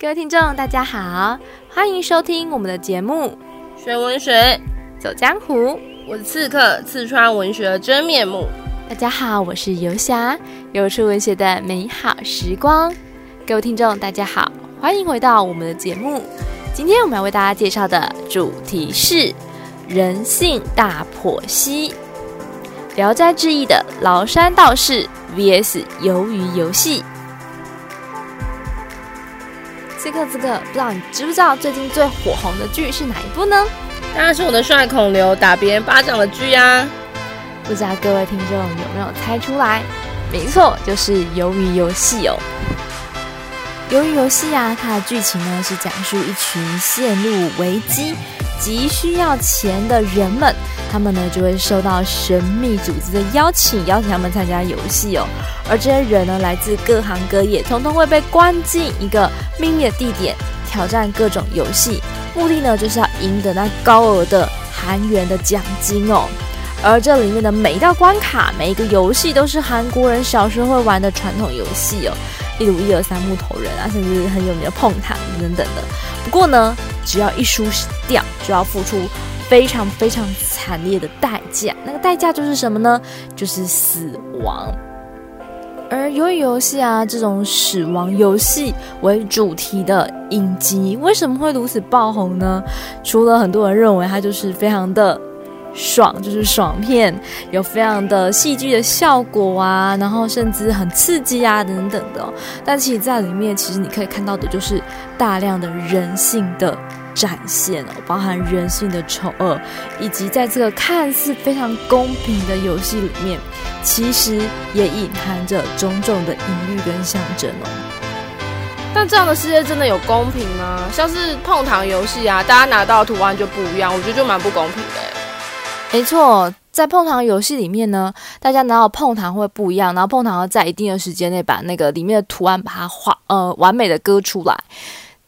各位听众，大家好，欢迎收听我们的节目《学文学走江湖》。我是刺客，刺穿文学的真面目。大家好，我是游侠，游出文学的美好时光。各位听众，大家好，欢迎回到我们的节目。今天我们要为大家介绍的主题是人性大剖析，《聊斋志异》的崂山道士 VS 鱿鱼游戏。刺客，刺客，不知道你知不知道最近最火红的剧是哪一部呢？当然是我的帅孔刘打别人巴掌的剧呀！不知道各位听众有没有猜出来？没错，就是《鱿鱼游戏》哦。《由于游戏》啊，它的剧情呢是讲述一群陷入危机、急需要钱的人们，他们呢就会受到神秘组织的邀请，邀请他们参加游戏哦。而这些人呢，来自各行各业，统统会被关进一个秘密的地点，挑战各种游戏。目的呢，就是要赢得那高额的韩元的奖金哦。而这里面的每一道关卡，每一个游戏，都是韩国人小时候会玩的传统游戏哦，例如一二三木头人啊，甚至很有名的碰糖等等的。不过呢，只要一输掉，就要付出非常非常惨烈的代价。那个代价就是什么呢？就是死亡。而由于游戏啊，这种死亡游戏为主题的影集，为什么会如此爆红呢？除了很多人认为它就是非常的爽，就是爽片，有非常的戏剧的效果啊，然后甚至很刺激啊等等的。但其实在里面，其实你可以看到的就是大量的人性的。展现哦，包含人性的丑恶，以及在这个看似非常公平的游戏里面，其实也隐含着种种的隐喻跟象征哦。但这样的世界真的有公平吗？像是碰糖游戏啊，大家拿到的图案就不一样，我觉得就蛮不公平的。没错，在碰糖游戏里面呢，大家拿到碰糖会不一样，然后碰糖要在一定的时间内把那个里面的图案把它画呃完美的割出来。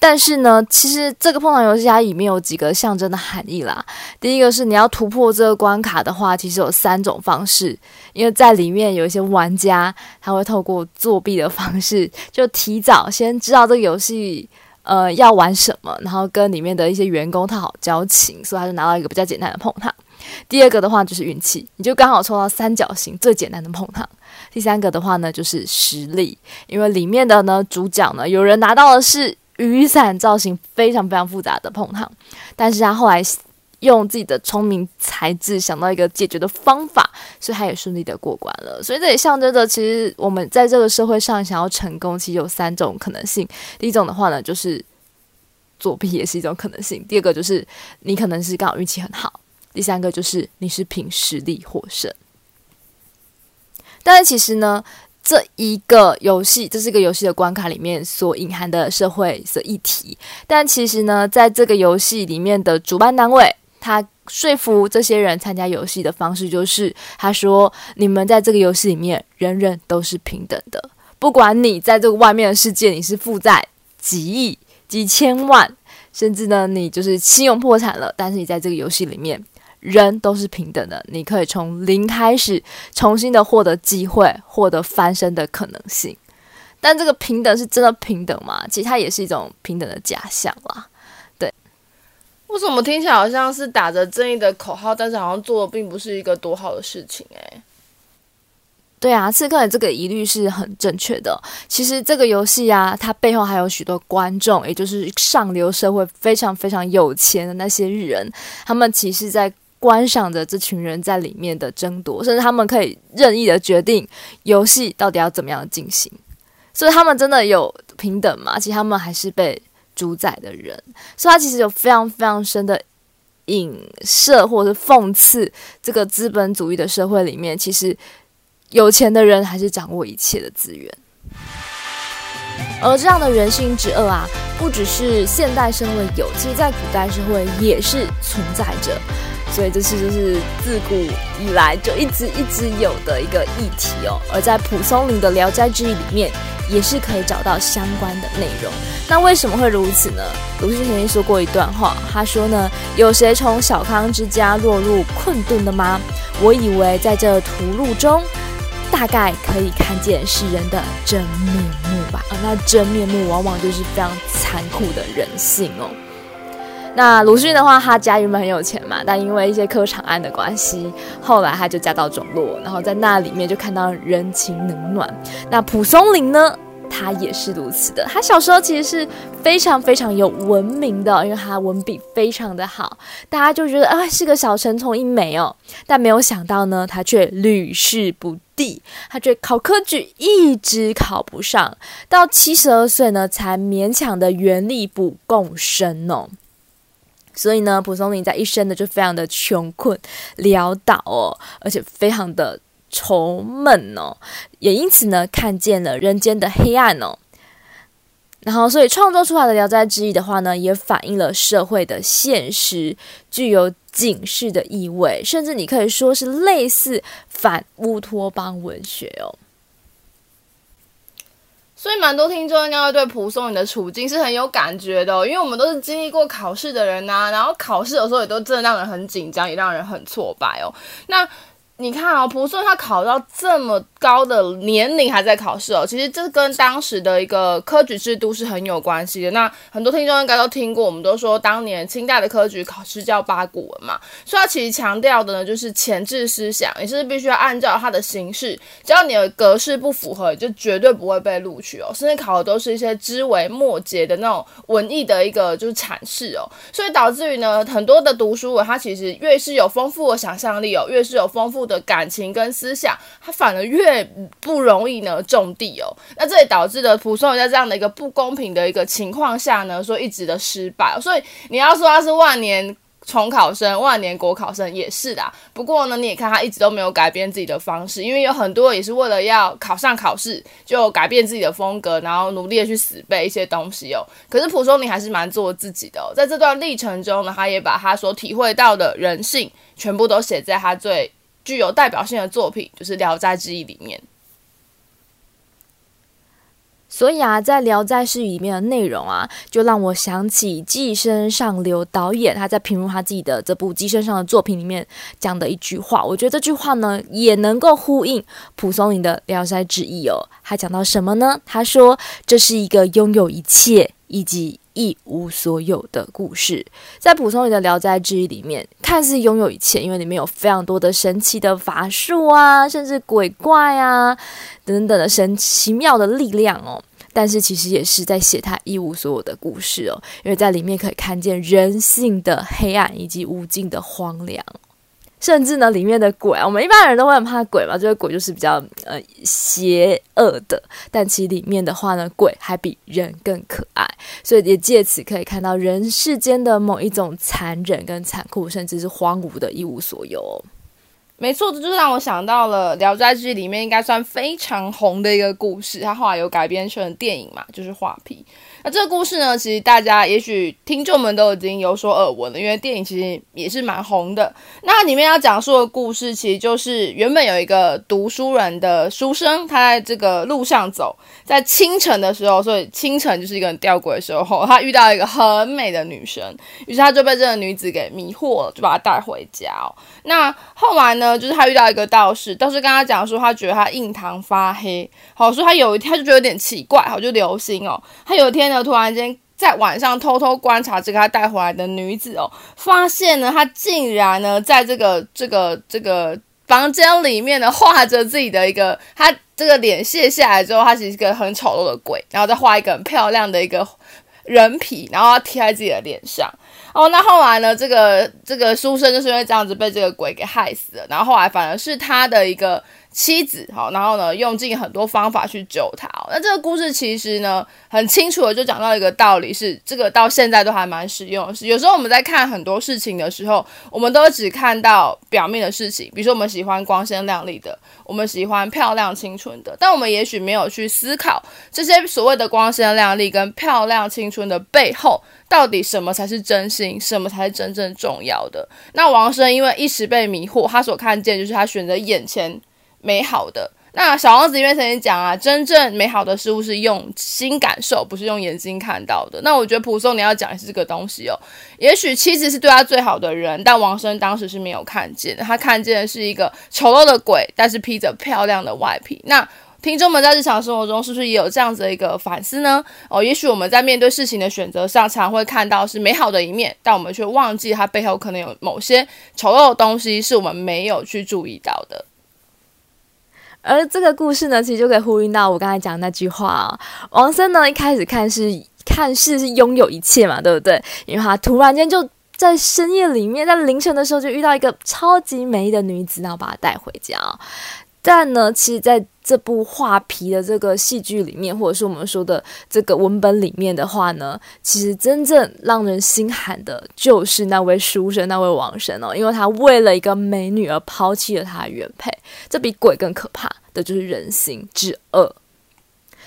但是呢，其实这个碰糖游戏它里面有几个象征的含义啦。第一个是你要突破这个关卡的话，其实有三种方式。因为在里面有一些玩家，他会透过作弊的方式，就提早先知道这个游戏呃要玩什么，然后跟里面的一些员工套好交情，所以他就拿到一个比较简单的碰糖。第二个的话就是运气，你就刚好抽到三角形最简单的碰糖。第三个的话呢就是实力，因为里面的呢主角呢有人拿到的是。雨伞造型非常非常复杂的碰糖，但是他后来用自己的聪明才智想到一个解决的方法，所以他也顺利的过关了。所以这也象征着，其实我们在这个社会上想要成功，其实有三种可能性。第一种的话呢，就是作弊也是一种可能性；第二个就是你可能是刚好运气很好；第三个就是你是凭实力获胜。但是其实呢，这一个游戏，这是一个游戏的关卡里面所隐含的社会的议题。但其实呢，在这个游戏里面的主办单位，他说服这些人参加游戏的方式就是，他说：“你们在这个游戏里面，人人都是平等的。不管你在这个外面的世界，你是负债几亿、几千万，甚至呢，你就是信用破产了，但是你在这个游戏里面。”人都是平等的，你可以从零开始，重新的获得机会，获得翻身的可能性。但这个平等是真的平等吗？其实它也是一种平等的假象啦。对，为什么听起来好像是打着正义的口号，但是好像做的并不是一个多好的事情？诶，对啊，刺客的这个疑虑是很正确的。其实这个游戏啊，它背后还有许多观众，也就是上流社会非常非常有钱的那些人，他们其实，在观赏着这群人在里面的争夺，甚至他们可以任意的决定游戏到底要怎么样进行。所以他们真的有平等吗？其实他们还是被主宰的人。所以他其实有非常非常深的影射或者是讽刺这个资本主义的社会里面，其实有钱的人还是掌握一切的资源。而这样的人性之恶啊，不只是现代社会有，其实在古代社会也是存在着。所以这是就是自古以来就一直一直有的一个议题哦。而在蒲松龄的《聊斋志异》里面，也是可以找到相关的内容。那为什么会如此呢？鲁迅曾经说过一段话，他说呢：“有谁从小康之家落入困顿的吗？我以为在这途路中，大概可以看见世人的真面目。”吧，而那真面目往往就是非常残酷的人性哦。那鲁迅的话，他家原本很有钱嘛，但因为一些科场案的关系，后来他就家道中落，然后在那里面就看到人情冷暖。那蒲松龄呢，他也是如此的。他小时候其实是非常非常有文名的，因为他文笔非常的好，大家就觉得啊、是个小神童一枚哦。但没有想到呢，他却屡试不第，他却考科举一直考不上，到七十二岁呢，才勉强的原力补贡生哦。所以呢，蒲松龄在一生呢就非常的穷困潦倒哦，而且非常的愁闷哦，也因此呢看见了人间的黑暗哦。然后，所以创作出来的《聊斋志异》的话呢，也反映了社会的现实，具有警示的意味，甚至你可以说是类似反乌托邦文学哦。所以，蛮多听众应该会对蒲松龄的处境是很有感觉的，因为我们都是经历过考试的人呐，然后考试有时候也都真的让人很紧张，也让人很挫败哦。那你看啊，蒲松他考到这么高的年龄还在考试哦，其实这跟当时的一个科举制度是很有关系的。那很多听众应该都听过，我们都说当年清代的科举考试叫八股文嘛，所以他其实强调的呢就是前置思想，也是必须要按照它的形式，只要你的格式不符合，就绝对不会被录取哦。甚至考的都是一些枝微末节的那种文艺的一个就是阐释哦，所以导致于呢很多的读书人他其实越是有丰富的想象力哦，越是有丰富的感情跟思想，他反而越不容易呢种地哦。那这也导致了蒲松龄在这样的一个不公平的一个情况下呢，说一直的失败。所以你要说他是万年重考生、万年国考生也是的。不过呢，你也看他一直都没有改变自己的方式，因为有很多也是为了要考上考试，就改变自己的风格，然后努力的去死背一些东西哦。可是蒲松龄还是蛮做自己的。在这段历程中呢，他也把他所体会到的人性全部都写在他最。具有代表性的作品就是《聊斋志异》里面，所以啊，在《聊斋志异》里面的内容啊，就让我想起寄生上流导演他在评论他自己的这部《寄生上》的作品里面讲的一句话，我觉得这句话呢也能够呼应蒲松龄的《聊斋志异》哦。他讲到什么呢？他说：“这是一个拥有一切以及。”一无所有的故事，在蒲松龄的《聊斋志异》里面，看似拥有一切，因为里面有非常多的神奇的法术啊，甚至鬼怪啊等等的神奇妙的力量哦。但是其实也是在写他一无所有的故事哦，因为在里面可以看见人性的黑暗以及无尽的荒凉。甚至呢，里面的鬼，我们一般人都会很怕鬼嘛，这个鬼就是比较呃邪恶的。但其实里面的话呢，鬼还比人更可爱，所以也借此可以看到人世间的某一种残忍跟残酷，甚至是荒芜的一无所有。没错，这就让我想到了《聊斋志异》里面应该算非常红的一个故事，它后来有改编成电影嘛，就是《画皮》。这个故事呢，其实大家也许听众们都已经有所耳闻了，因为电影其实也是蛮红的。那里面要讲述的故事，其实就是原本有一个读书人的书生，他在这个路上走，在清晨的时候，所以清晨就是一个很吊诡的时候，他遇到一个很美的女生，于是他就被这个女子给迷惑了，就把她带回家。那后来呢，就是他遇到一个道士，道士跟他讲说，他觉得他印堂发黑，好，所以他有一天他就觉得有点奇怪，好，就留心哦。他有一天呢。突然间，在晚上偷偷观察这个他带回来的女子哦，发现呢，她竟然呢，在这个这个这个房间里面呢，画着自己的一个，她这个脸卸下来之后，她其实是一个很丑陋的鬼，然后再画一个很漂亮的一个人皮，然后贴在自己的脸上。哦，那后来呢，这个这个书生就是因为这样子被这个鬼给害死了，然后后来反而是他的一个。妻子，好，然后呢，用尽很多方法去救他。那这个故事其实呢，很清楚的就讲到一个道理是，这个到现在都还蛮实用。是有时候我们在看很多事情的时候，我们都只看到表面的事情，比如说我们喜欢光鲜亮丽的，我们喜欢漂亮青春的，但我们也许没有去思考这些所谓的光鲜亮丽跟漂亮青春的背后，到底什么才是真心，什么才是真正重要的。那王生因为一时被迷惑，他所看见就是他选择眼前。美好的。那小王子里面曾经讲啊，真正美好的事物是用心感受，不是用眼睛看到的。那我觉得蒲松你要讲的是这个东西哦。也许妻子是对他最好的人，但王生当时是没有看见，他看见的是一个丑陋的鬼，但是披着漂亮的外皮。那听众们在日常生活中是不是也有这样子的一个反思呢？哦，也许我们在面对事情的选择上，常会看到是美好的一面，但我们却忘记它背后可能有某些丑陋的东西是我们没有去注意到的。而这个故事呢，其实就可以呼应到我刚才讲的那句话啊。王森呢，一开始看是看似是拥有一切嘛，对不对？因为他突然间就在深夜里面，在凌晨的时候就遇到一个超级美丽的女子，然后把她带回家。但呢，其实在这部画皮的这个戏剧里面，或者是我们说的这个文本里面的话呢，其实真正让人心寒的就是那位书生，那位王生哦，因为他为了一个美女而抛弃了他的原配，这比鬼更可怕的就是人心之恶。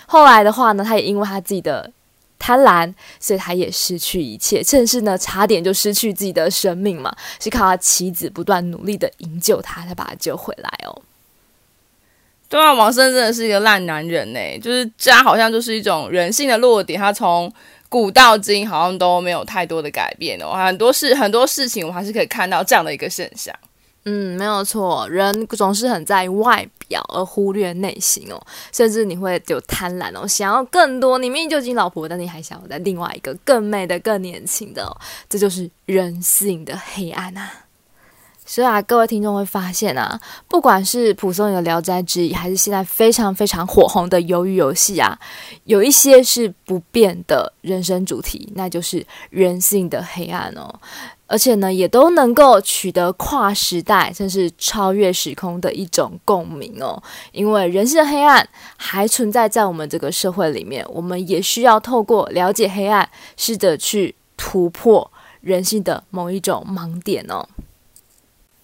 后来的话呢，他也因为他自己的贪婪，所以他也失去一切，甚至呢，差点就失去自己的生命嘛，是靠他妻子不断努力的营救他，才把他救回来哦。对啊，王生真的是一个烂男人呢，就是家好像就是一种人性的弱点，他从古到今好像都没有太多的改变哦，很多事很多事情我还是可以看到这样的一个现象。嗯，没有错，人总是很在意外表而忽略内心哦，甚至你会有贪婪哦，想要更多，你明明就已经老婆，但你还想要在另外一个更美的、更年轻的哦，这就是人性的黑暗啊。所以啊，各位听众会发现啊，不管是蒲松龄的《聊斋志异》，还是现在非常非常火红的《鱿鱼游戏》啊，有一些是不变的人生主题，那就是人性的黑暗哦。而且呢，也都能够取得跨时代甚至超越时空的一种共鸣哦。因为人性的黑暗还存在在我们这个社会里面，我们也需要透过了解黑暗，试着去突破人性的某一种盲点哦。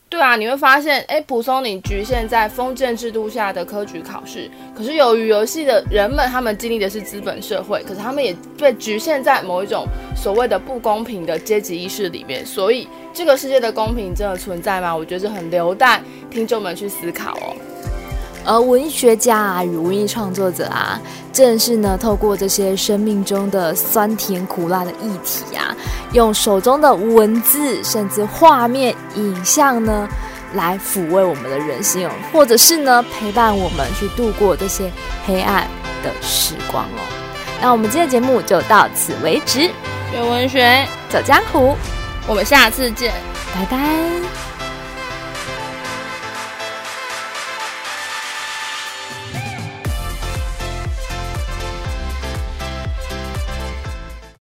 对啊，你会发现，哎，蒲松龄局限在封建制度下的科举考试，可是由于游戏的人们，他们经历的是资本社会，可是他们也被局限在某一种所谓的不公平的阶级意识里面，所以这个世界的公平真的存在吗？我觉得很留待听众们去思考哦。而文学家啊与文艺创作者啊，正是呢透过这些生命中的酸甜苦辣的议题啊，用手中的文字甚至画面、影像呢，来抚慰我们的人心哦，或者是呢陪伴我们去度过这些黑暗的时光哦。那我们今天的节目就到此为止，学文学，走江湖，我们下次见，拜拜。